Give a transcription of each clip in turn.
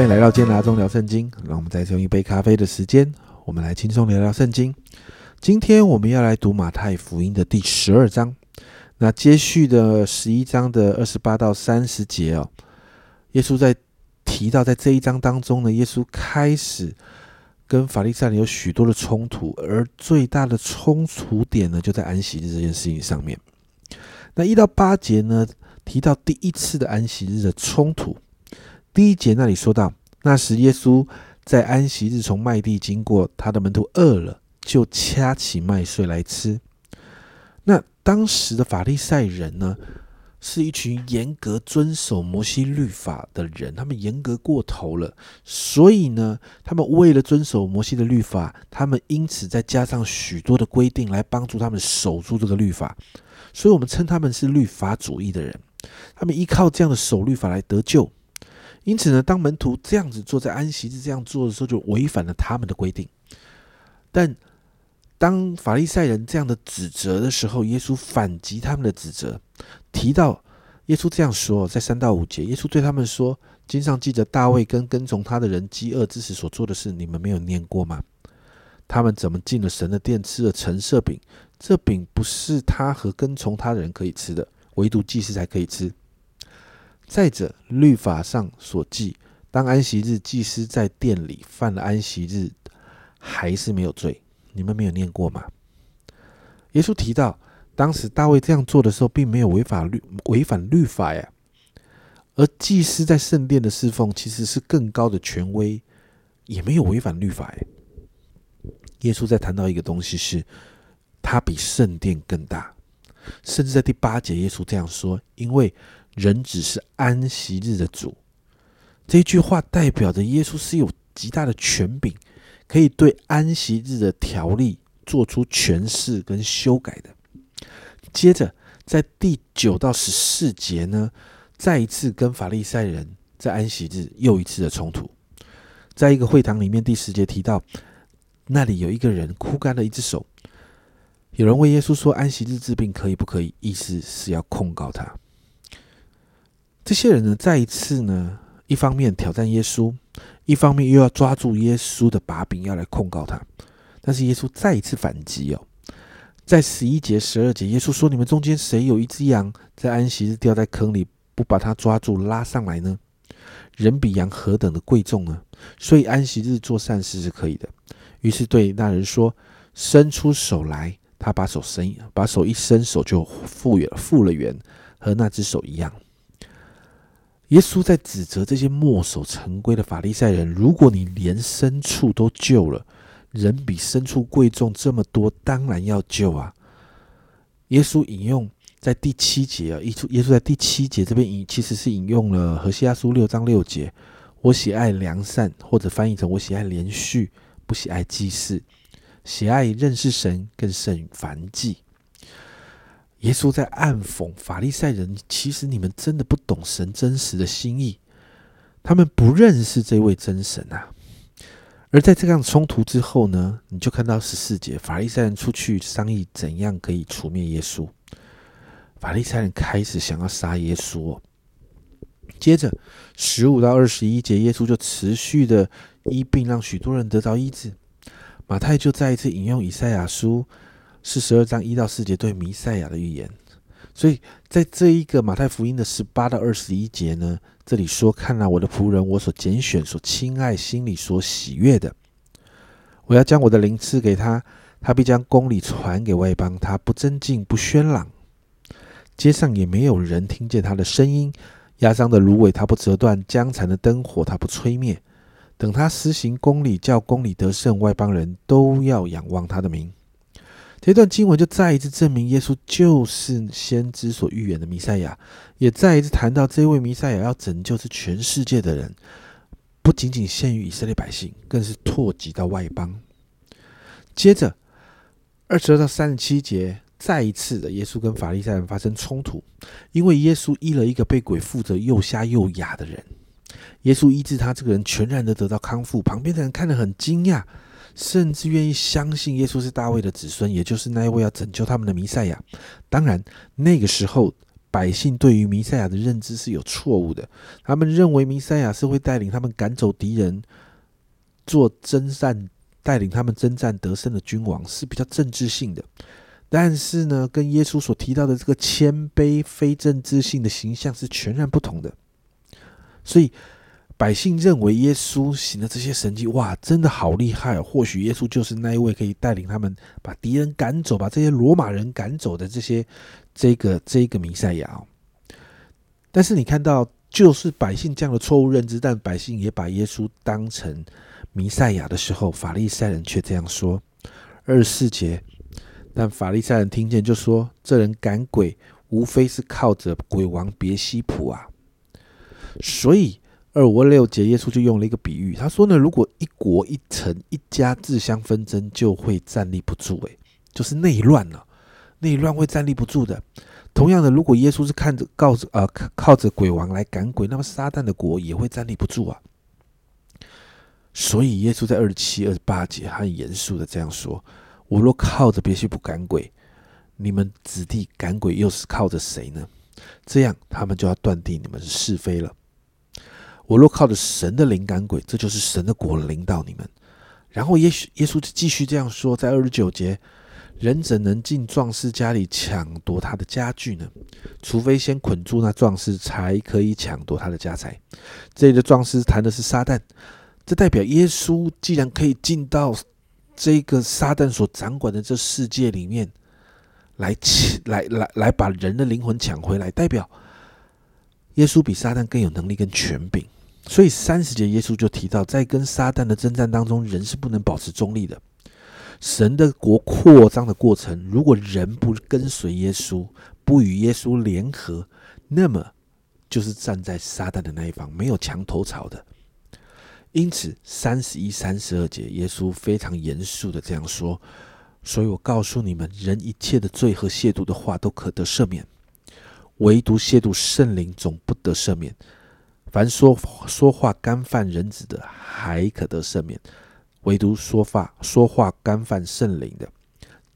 欢迎来到健达中聊圣经。让我们再次用一杯咖啡的时间，我们来轻松聊聊圣经。今天我们要来读马太福音的第十二章。那接续的十一章的二十八到三十节哦，耶稣在提到在这一章当中呢，耶稣开始跟法利赛人有许多的冲突，而最大的冲突点呢，就在安息日这件事情上面。那一到八节呢，提到第一次的安息日的冲突。第一节那里说到，那时耶稣在安息日从麦地经过，他的门徒饿了，就掐起麦穗来吃。那当时的法利赛人呢，是一群严格遵守摩西律法的人，他们严格过头了，所以呢，他们为了遵守摩西的律法，他们因此再加上许多的规定来帮助他们守住这个律法，所以我们称他们是律法主义的人，他们依靠这样的守律法来得救，因此呢，当门徒这样子坐，在安息日这样做的时候，就违反了他们的规定，但。当法利赛人这样的指责的时候，耶稣反击他们的指责，提到耶稣这样说，在三到五节，耶稣对他们说：“经上记着大卫跟跟从他的人饥饿之时所做的事，你们没有念过吗？他们怎么进了神的殿，吃了陈设饼？这饼不是他和跟从他的人可以吃的，唯独祭司才可以吃。再者，律法上所记，当安息日祭司在殿里犯了安息日，还是没有罪。”你们没有念过吗？耶稣提到，当时大卫这样做的时候，并没有违法律违反律法呀。而祭司在圣殿的侍奉，其实是更高的权威，也没有违反律法哎。耶稣在谈到一个东西，是他比圣殿更大，甚至在第八节，耶稣这样说：“因为人只是安息日的主。”这句话代表着耶稣是有极大的权柄。可以对安息日的条例做出诠释跟修改的。接着，在第九到十四节呢，再一次跟法利赛人在安息日又一次的冲突。在一个会堂里面，第十节提到，那里有一个人枯干了一只手。有人问耶稣说：“安息日治病可以不可以？”意思是要控告他。这些人呢，再一次呢，一方面挑战耶稣。一方面又要抓住耶稣的把柄，要来控告他，但是耶稣再一次反击哦，在十一节、十二节，耶稣说：“你们中间谁有一只羊在安息日掉在坑里，不把它抓住拉上来呢？人比羊何等的贵重呢？所以安息日做善事是可以的。”于是对那人说：“伸出手来。”他把手伸，把手一伸，手就复原复了原，和那只手一样。耶稣在指责这些墨守成规的法利赛人：如果你连牲畜都救了，人比牲畜贵重这么多，当然要救啊！耶稣引用在第七节啊，耶稣耶稣在第七节这边引，其实是引用了何西阿书六章六节：“我喜爱良善”，或者翻译成“我喜爱连续，不喜爱祭祀，喜爱认识神更胜凡祭。”耶稣在暗讽法利赛人，其实你们真的不懂神真实的心意，他们不认识这位真神啊。而在这样冲突之后呢，你就看到十四节，法利赛人出去商议怎样可以除灭耶稣。法利赛人开始想要杀耶稣。接着十五到二十一节，耶稣就持续的医病，让许多人得到医治。马太就再一次引用以赛亚书。是十二章一到四节对弥赛亚的预言，所以在这一个马太福音的十八到二十一节呢，这里说：“看了我的仆人，我所拣选、所亲爱、心里所喜悦的，我要将我的灵赐给他，他必将公理传给外邦，他不增进，不喧嚷，街上也没有人听见他的声音。压伤的芦苇他不折断，将残的灯火他不吹灭。等他施行公理，叫公理得胜，外邦人都要仰望他的名。”这段经文就再一次证明，耶稣就是先知所预言的弥赛亚，也再一次谈到这位弥赛亚要拯救是全世界的人，不仅仅限于以色列百姓，更是拓及到外邦。接着二十二到三十七节，再一次的耶稣跟法利赛人发生冲突，因为耶稣医了一个被鬼附着又瞎又哑的人，耶稣医治他这个人全然的得到康复，旁边的人看得很惊讶。甚至愿意相信耶稣是大卫的子孙，也就是那一位要拯救他们的弥赛亚。当然，那个时候百姓对于弥赛亚的认知是有错误的，他们认为弥赛亚是会带领他们赶走敌人，做征战，带领他们征战得胜的君王，是比较政治性的。但是呢，跟耶稣所提到的这个谦卑、非政治性的形象是全然不同的。所以百姓认为耶稣行的这些神迹，哇，真的好厉害哦！或许耶稣就是那一位可以带领他们把敌人赶走，把这些罗马人赶走的这些。这个这个弥赛亚，但是你看到，就是百姓这样的错误认知，但百姓也把耶稣当成弥赛亚的时候，法利赛人却这样说。二十四节，但法利赛人听见就说：“这人赶鬼，无非是靠着鬼王别西卜啊。”所以二五六节，耶稣就用了一个比喻，他说呢：“如果一国一城一家自相纷争，就会站立不住，诶，就是内乱了。”内乱会站立不住的。同样的，如果耶稣是看着、告着、呃，靠着鬼王来赶鬼，那么撒旦的国也会站立不住啊。所以，耶稣在二十七、二十八节很严肃的这样说：“我若靠着别西卜赶鬼，你们子弟赶鬼又是靠着谁呢？这样，他们就要断定你们是是非了。我若靠着神的灵感鬼，这就是神的果领导你们。”然后，耶稣耶稣就继续这样说，在二十九节。人怎能进壮士家里抢夺他的家具呢？除非先捆住那壮士，才可以抢夺他的家财。这里的壮士谈的是撒旦，这代表耶稣既然可以进到这个撒旦所掌管的这世界里面来抢，来来来把人的灵魂抢回来，代表耶稣比撒旦更有能力跟权柄。所以三十节耶稣就提到，在跟撒旦的征战当中，人是不能保持中立的。神的国扩张的过程，如果人不跟随耶稣，不与耶稣联合，那么就是站在撒旦的那一方，没有墙头草的。因此，三十一、三十二节，耶稣非常严肃的这样说：“所以我告诉你们，人一切的罪和亵渎的话都可得赦免，唯独亵渎圣灵总不得赦免。凡说说话干犯人子的，还可得赦免。”唯独说话说话干犯圣灵的，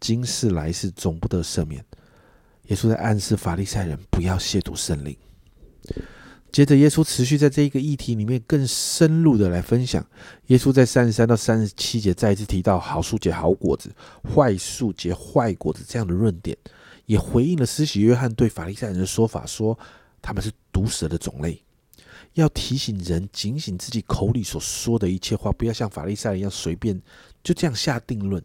今世来世总不得赦免。耶稣在暗示法利赛人不要亵渎圣灵。接着，耶稣持续在这一个议题里面更深入的来分享。耶稣在三十三到三十七节再一次提到好树结好果子，坏树结坏果子这样的论点，也回应了施洗约翰对法利赛人的说法，说他们是毒蛇的种类。要提醒人警醒自己口里所说的一切话，不要像法利赛人一样随便就这样下定论。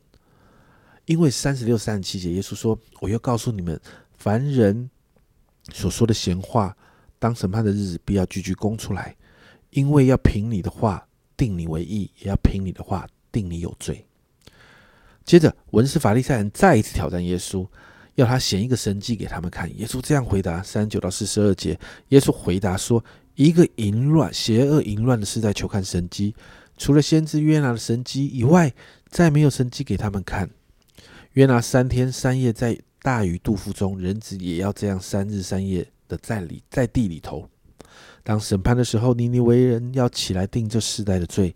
因为三十六、三十七节，耶稣说：“我要告诉你们，凡人所说的闲话，当审判的日子，必要句句供出来。因为要凭你的话定你为义，也要凭你的话定你有罪。”接着，文士法利赛人再一次挑战耶稣，要他显一个神迹给他们看。耶稣这样回答：三十九到四十二节，耶稣回答说。一个淫乱、邪恶、淫乱的时代，求看神机。除了先知约拿的神机以外，再没有神机给他们看。约拿三天三夜在大鱼肚腹中，人子也要这样三日三夜的在里在地里头。当审判的时候，尼尼为人要起来定这世代的罪，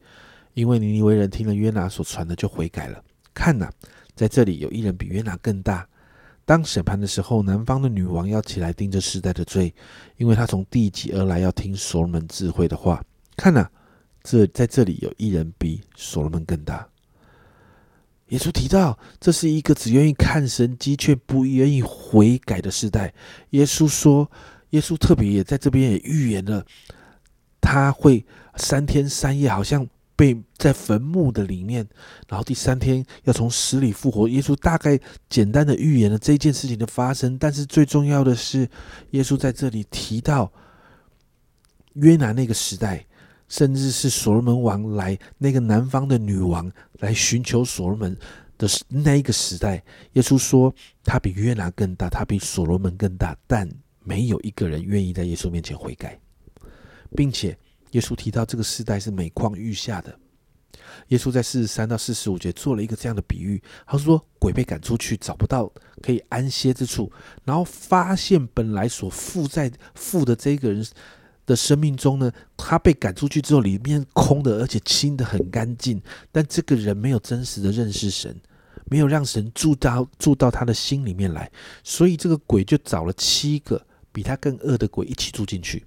因为尼尼为人听了约拿所传的就悔改了。看呐，在这里有一人比约拿更大。当审判的时候，南方的女王要起来定这世代的罪，因为她从地极而来，要听所罗门智慧的话。看呐，这在这里有一人比所罗门更大。耶稣提到，这是一个只愿意看神迹却不愿意悔改的时代。耶稣说，耶稣特别也在这边也预言了，他会三天三夜，好像。被在坟墓的里面，然后第三天要从死里复活。耶稣大概简单的预言了这件事情的发生，但是最重要的是，耶稣在这里提到约拿那个时代，甚至是所罗门王来那个南方的女王来寻求所罗门的那一个时代。耶稣说他比约拿更大，他比所罗门更大，但没有一个人愿意在耶稣面前悔改，并且。耶稣提到这个时代是每况愈下的。耶稣在四十三到四十五节做了一个这样的比喻，他说：“鬼被赶出去，找不到可以安歇之处，然后发现本来所附在附的这个人的生命中呢，他被赶出去之后，里面空的，而且清的很干净。但这个人没有真实的认识神，没有让神住到住到他的心里面来，所以这个鬼就找了七个比他更恶的鬼一起住进去。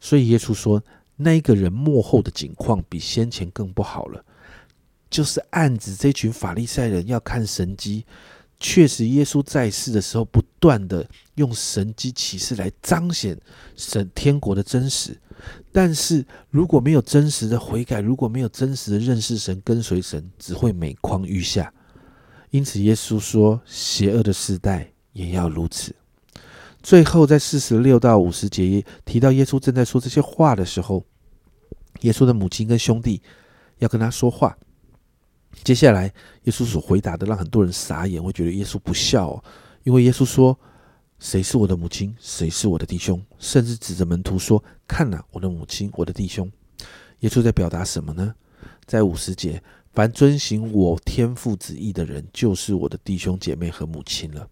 所以耶稣说，那一个人幕后的景况比先前更不好了，就是暗指这群法利赛人要看神机。确实，耶稣在世的时候，不断的用神机启示来彰显神天国的真实。但是，如果没有真实的悔改，如果没有真实的认识神、跟随神，只会每况愈下。因此，耶稣说：“邪恶的时代也要如此。”最后，在四十六到五十节提到耶稣正在说这些话的时候，耶稣的母亲跟兄弟要跟他说话。接下来，耶稣所回答的让很多人傻眼，会觉得耶稣不孝哦。因为耶稣说：“谁是我的母亲？谁是我的弟兄？”甚至指着门徒说：“看呐，我的母亲，我的弟兄。”耶稣在表达什么呢？在五十节，凡遵行我天父旨意的人，就是我的弟兄姐妹和母亲了。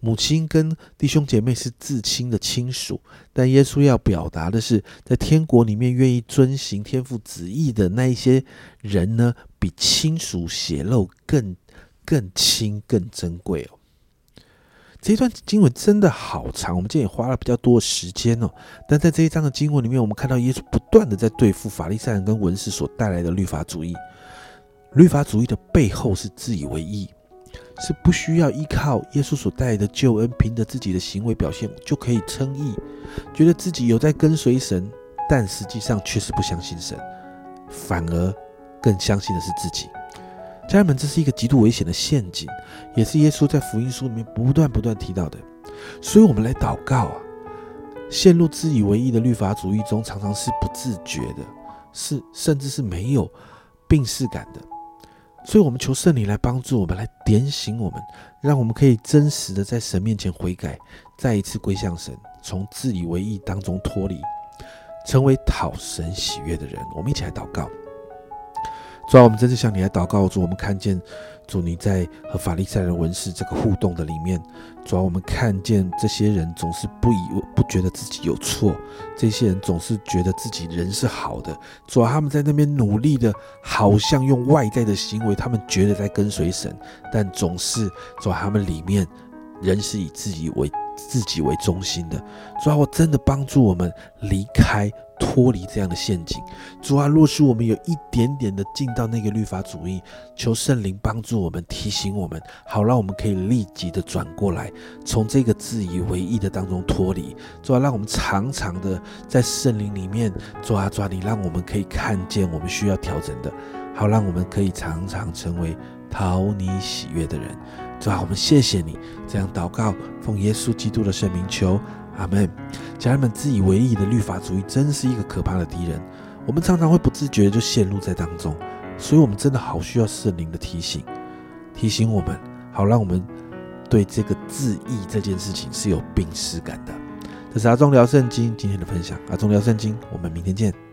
母亲跟弟兄姐妹是至亲的亲属，但耶稣要表达的是，在天国里面愿意遵行天父旨意的那一些人呢，比亲属血肉更更亲、更珍贵哦。这一段经文真的好长，我们今天也花了比较多的时间哦。但在这一章的经文里面，我们看到耶稣不断的在对付法利赛人跟文士所带来的律法主义。律法主义的背后是自以为意。是不需要依靠耶稣所带来的救恩，凭着自己的行为表现就可以称义，觉得自己有在跟随神，但实际上却是不相信神，反而更相信的是自己。家人们，这是一个极度危险的陷阱，也是耶稣在福音书里面不断不断提到的。所以，我们来祷告啊！陷入自以为意的律法主义中，常常是不自觉的，是甚至是没有病视感的。所以，我们求圣灵来帮助我们，来点醒我们，让我们可以真实的在神面前悔改，再一次归向神，从自以为意当中脱离，成为讨神喜悦的人。我们一起来祷告。主啊，我们真是向你来祷告。主，我们看见主你在和法利赛人文士这个互动的里面，主要，我们看见这些人总是不以不觉得自己有错，这些人总是觉得自己人是好的。主要，他们在那边努力的，好像用外在的行为，他们觉得在跟随神，但总是主要，他们里面人是以自己为自己为中心的。主要，我真的帮助我们离开。脱离这样的陷阱，主啊，若是我们有一点点的进到那个律法主义，求圣灵帮助我们，提醒我们，好让我们可以立即的转过来，从这个自以为意的当中脱离。主啊，让我们常常的在圣灵里面抓抓你，让我们可以看见我们需要调整的，好让我们可以常常成为讨你喜悦的人。主啊，我们谢谢你，这样祷告，奉耶稣基督的圣名求。阿门，家人们，自以为意的律法主义真是一个可怕的敌人。我们常常会不自觉的就陷入在当中，所以我们真的好需要圣灵的提醒，提醒我们，好让我们对这个自意这件事情是有病耻感的。这是阿忠聊圣经今天的分享，阿忠聊圣经，我们明天见。